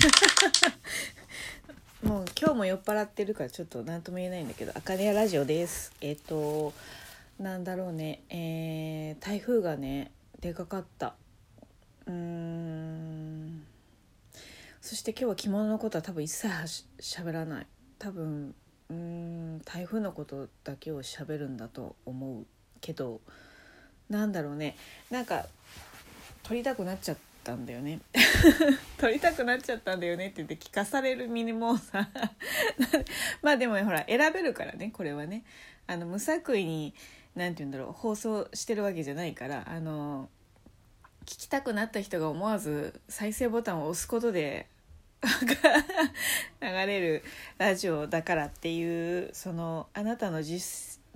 もう今日も酔っ払ってるからちょっと何とも言えないんだけど「アカデアラジオ」です。えっ、となんだろうね。えー、台風がねでかかった。うーん。そして今日は着物のことは多分一切はしゃべらない。多分うん台風のことだけをしゃべるんだと思うけどなんだろうね。なんか撮りたくなっちゃったんだよね。撮りたくなっちゃったんだよね。って言って聞かされる身にもうさ。まあでもほら選べるからね。これはね。あの無作為に何て言うんだろう放送してるわけじゃないからあの聞きたくなった人が思わず再生ボタンを押すことで 流れるラジオだからっていうそのあなたの自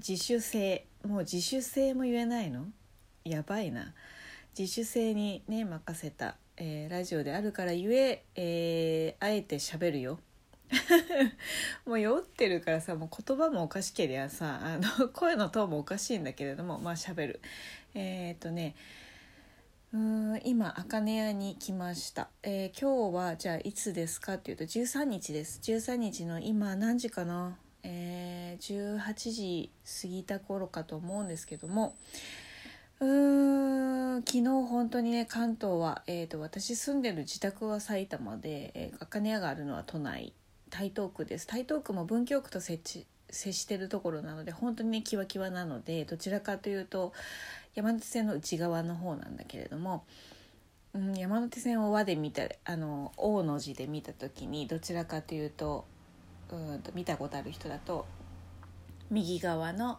主性もう自主性も言えないの？やばいな。自主性にね任せた、えー、ラジオであるからゆええー、あえて喋るよ。もう酔ってるからさもう言葉もおかしけりゃさあの 声のトーンもおかしいんだけれどもまあ喋る。えー、っとねうん今茜屋に来ました、えー、今日はじゃあいつですかっていうと13日です。13日の今何時かな？えー、18時過ぎた頃かと思うんですけどもうーん昨日本当にね関東は、えーと、私住んでる自宅は埼玉で、えー、茜屋があるのは都内台東区です。台東区も文京区と接接してるところなので本当にねキワキワなのでどちらかというと山手線の内側の方なんだけれども、うん、山手線を和で見たあの大の字で見た時にどちらかというとうんと見たことある人だと右側の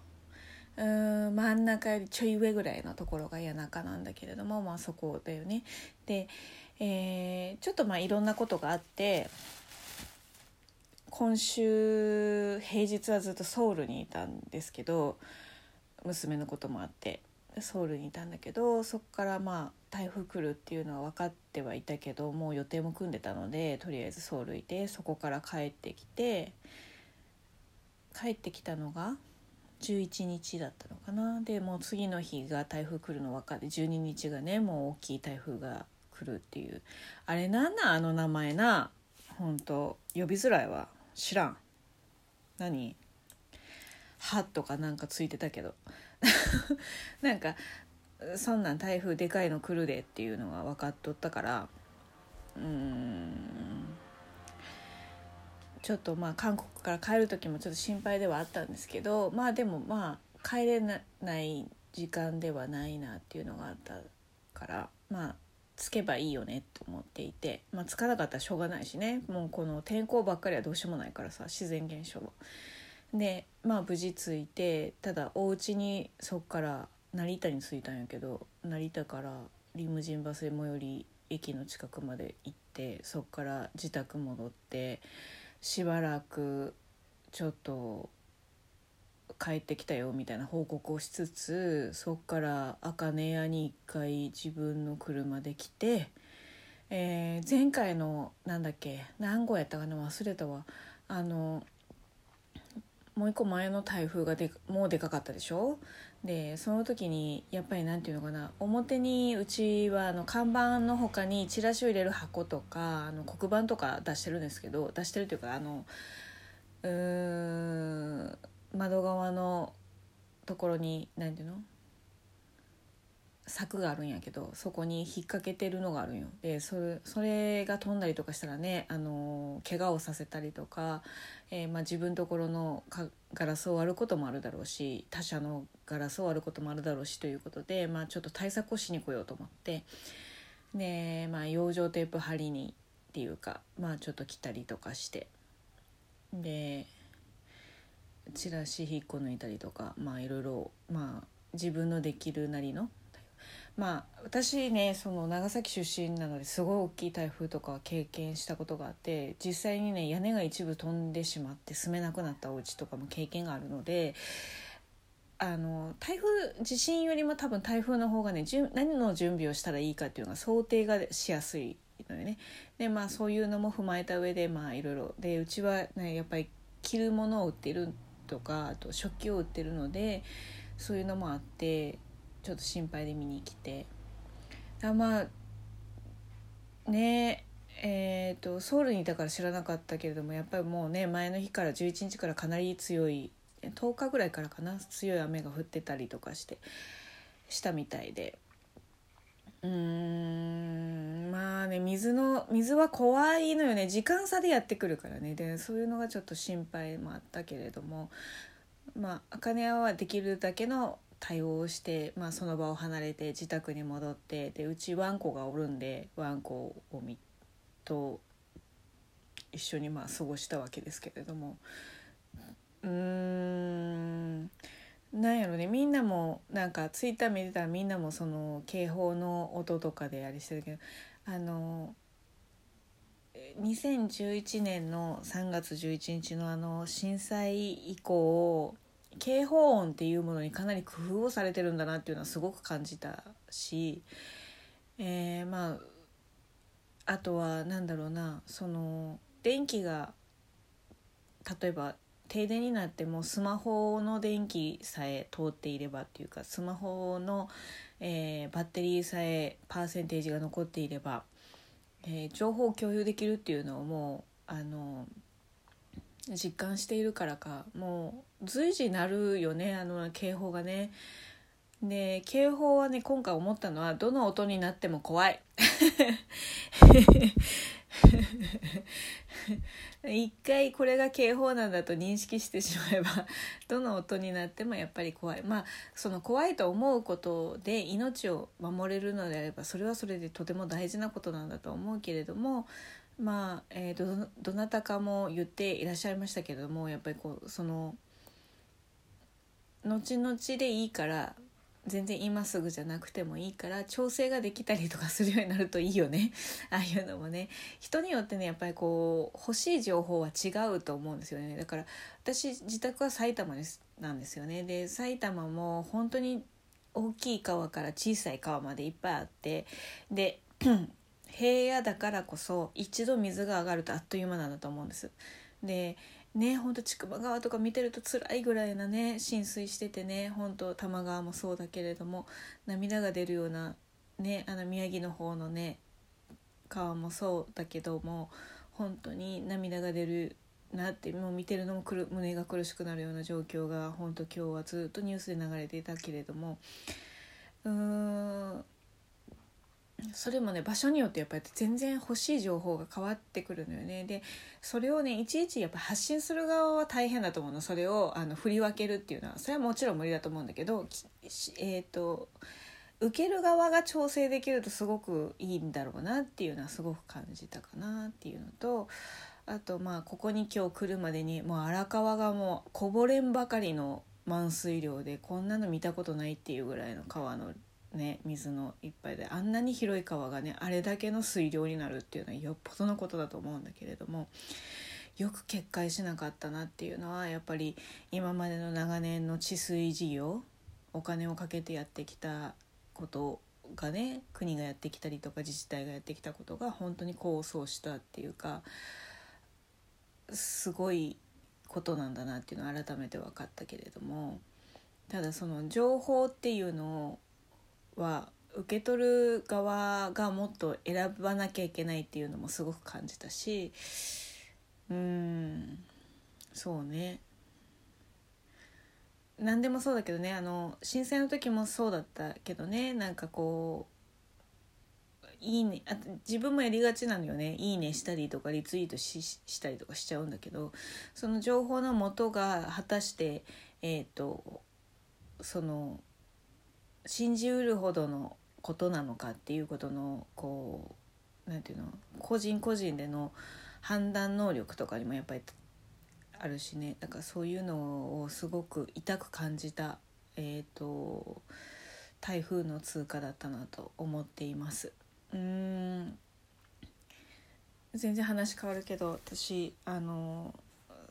うん真ん中よりちょい上ぐらいのところが谷中なんだけれどもまあそこだよね。で、えー、ちょっとまあいろんなことがあって今週平日はずっとソウルにいたんですけど娘のこともあってソウルにいたんだけどそこからまあ台風来るっていうのは分かってはいたけどもう予定も組んでたのでとりあえずソウルいてそこから帰ってきて帰ってきたのが11日だったのかな。でもう次の日が台風来るの分かって12日がねもう大きい台風が来るっていう。あれなんなあの名前な本当呼びづらいわ。知らん。何？歯とかなんかついてたけど。なんかそんなん台風でかいの来るでっていうのが分かっとったから。うん。ちょっとまあ韓国から帰る時もちょっと心配ではあったんですけどまあでもまあ帰れない時間ではないなっていうのがあったからまあつけばいいよねと思っていてまあつかなかったらしょうがないしね。もうこの天候ばっかりはどうしようもないからさ自然現象は。でまあ無事着いてただお家にそっから成田に着いたんやけど成田からリムジンバスで最寄り駅の近くまで行ってそっから自宅戻ってしばらくちょっと帰ってきたよみたいな報告をしつつそっから茜屋に一回自分の車で来て、えー、前回のなんだっけ何号やったかな忘れたわ。あのもう一個前の台風がでもうでかかったでしょ？でその時にやっぱり何て言うのかな？表にうちはあの看板の他にチラシを入れる箱とかあの黒板とか出してるんですけど出してるというかあのうーん窓側のところに何て言うの？柵があるんやけどそこに引っ掛けてるのがあるんよ。でそれそれが飛んだりとかしたらねあの怪我をさせたりとか、えー、まあ、自分のところのガラスを割ることもあるだろうし他社のガラスを割ることもあるだろうしということで、まあ、ちょっと対策をしに来ようと思って。で、まあ、養生テープ貼りにっていうか、まあ、ちょっと来たりとかして。でチラシ引っこ抜いたりとかまあいろいろまあ自分のできるなりのまあ私ねその長崎出身なのですごい大きい台風とか経験したことがあって実際にね屋根が一部飛んでしまって住めなくなったお家とかも経験があるのであの台風地震よりも多分台風の方がね何の準備をしたらいいかっていうのが想定がしやすいのでね。でまあそういうのも踏まえた上でまあいろいろでうちはねやっぱり着るものを売ってるとかあと食器を売ってるのでそういうのもあってちょっと心配で見に来て。あまあねえーと、ソウルにいたから知らなかったけれどもやっぱりもうね前の日から11日からかなり強い10日ぐらいからかな強い雨が降ってたりとかしてしたみたいで。うーんまあね水の水は怖いのよね。時間差でやってくるからね。でそういうのがちょっと心配もあったけれども。まあ茜はできるだけの対応して、まあ、その場を離れて自宅に戻ってでうちワンコがおるんでワンコを見と一緒にまあ過ごしたわけですけれども。うーん。なんやろね。みんなもなんかツイッター見てたらみんなもその警報の音とかでありしてるけどあの2011年の3月11日のあの震災以降警報音っていうものにかなり工夫をされてるんだなっていうのはすごく感じたし、えー、まああとは何だろうなその電気が例えば停電になってもスマホの電気さえ通っていればっていうかスマホの、えー、バッテリーさえパーセンテージが残っていれば、えー、情報を共有できるっていうのをもうあの実感しているからかもう随時鳴るよねあの警報がね。で警報はね今回思ったのはどの音になっても怖い。一回これが警報なんだと認識してしまえばどの音になってもやっぱり怖いまあその怖いと思うことで命を守れるのであればそれはそれでとても大事なことなんだと思うけれどもまあ、えー、どどなたかも言っていらっしゃいましたけれどもやっぱりこうその後々でいいから全然今すぐじゃなくてもいいから調整ができたりとかするようになるといいよね。ああいうのもね。人によってねやっぱりこう欲しい情報は違うと思うんですよね。だから私自宅は埼玉ですなんですよね。で埼玉も本当に大きい川から小さい川までいっぱいあってで 平野だからこそ一度水が上がるとあっという間なんだと思うんです。でねほんと千曲川とか見てると辛いぐらいなね浸水しててねほんと多摩川もそうだけれども涙が出るようなねあの宮城の方のね川もそうだけども本当に涙が出るなってもう見てるのもくる胸が苦しくなるような状況が本当今日はずっとニュースで流れていたけれどもうーんそれもね場所によってやっぱり全然欲しい情報が変わってくるのよね。でそれをねいちいちやっぱ発信する側は大変だと思うの。それをあの振り分けるっていうのはそれはもちろん無理だと思うんだけどえっ、ー、と受ける側が調整できるとすごくいいんだろうなっていうのはすごく感じたかなっていうのとあとまあここに今日来るまでにもう荒川がもうこぼれんばかりの満水量でこんなの見たことないっていうぐらいの川のね水のいっぱいであんなに広い川がねあれだけの水量になるっていうのはよっぽどのことだと思うんだけれどもよく決壊しなかったなっていうのはやっぱり今までの長年の治水事業お金をかけてやってきたことがね国がやってきたりとか自治体がやってきたことが本当に功を奏したっていうかすごいことなんだなっていうのは改めて分かったけれどもただその情報っていうのをは受け取る側がもっと選ばなきゃいけないっていうのもすごく感じたしうんそうね。何でもそうだけどねあの震災の時もそうだったけどねなんかこういいねあ自分もやりがちなのよね。いいねしたりとかリツイートししたりとかしちゃうんだけどその情報の元が果たしてえっ、ー、とその信じうるほどのことなのかっていうことのこう何て言うの個人個人での判断能力とかにもやっぱりあるしね。だからそういうのをすごく痛く感じた、えーと、台風の通過だったなと思っています。うん。全然話変わるけど私あの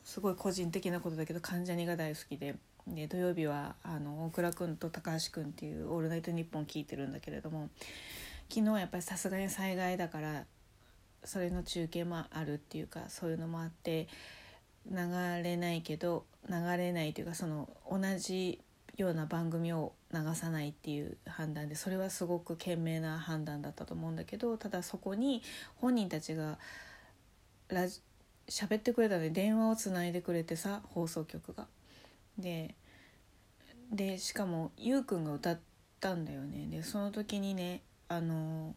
すごい個人的なことだけど関ジャニが大好きで。で土曜日はあの大倉君と高橋君っていう「オールナイトニッポン」聞いてるんだけれども昨日はやっぱりさすがに災害だからそれの中継もあるっていうかそういうのもあって流れないけど流れないというかその同じような番組を流さないっていう判断でそれはすごく賢明な判断だったと思うんだけどただそこに本人たちがラジ喋ってくれたので電話をつないでくれてさ放送局が。ででしかもゆうくんが歌ったんだよね。でその時にねあの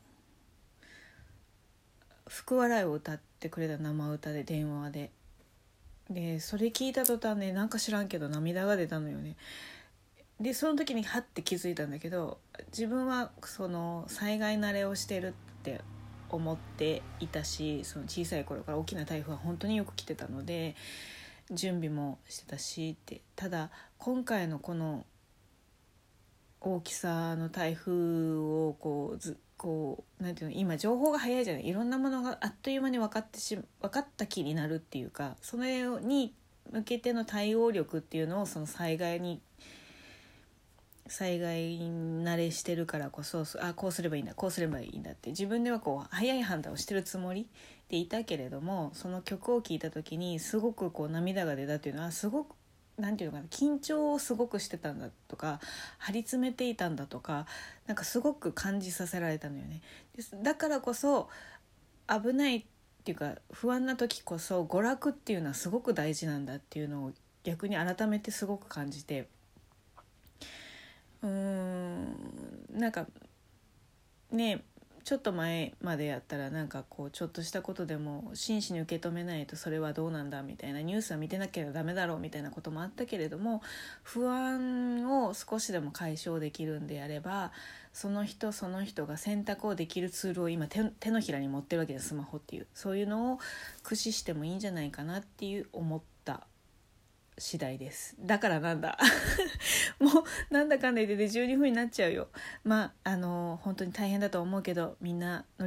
「福笑い」を歌ってくれた生歌で電話で。でそれ聞いた途端ねなんか知らんけど涙が出たのよね。でその時にハッて気づいたんだけど自分はその災害慣れをしてるって思っていたしその小さい頃から大きな台風は本当によく来てたので準備もしてたしってただ今回のこの大きさの台風をこうずこうなんていうの今情報が早いじゃない。いろんなものがあっという間に分かってし分かった気になるっていうかそれに向けての対応力っていうのをその災害に災害慣れしてるからこそあこうすればいいんだこうすればいいんだって自分ではこう早い判断をしてるつもりでいたけれどもその曲を聴いた時にすごくこう涙が出たっていうのはすごく何て言うのかな緊張をすごくしてたんだとか張り詰めていたんだとかなんかすごく感じさせられたのよね。だからこそ危ないっていうか不安な時こそ娯楽っていうのはすごく大事なんだっていうのを逆に改めてすごく感じてうーん。なんかねちょっと前までやったらなんかこうちょっとしたことでも真摯に受け止めないとそれはどうなんだみたいなニュースは見てなきゃダメだろうみたいなこともあったけれども不安を少しでも解消できるんであればその人その人が選択をできるツールを今手のひらに持ってるわけです。スマホっていう。そういうのを駆使してもいいんじゃないかなっていう思った次第です。だからなんだ。もうなんだかんだ言ってて12分になっちゃうよ。まああの本当に大変だと思うけどみんな乗り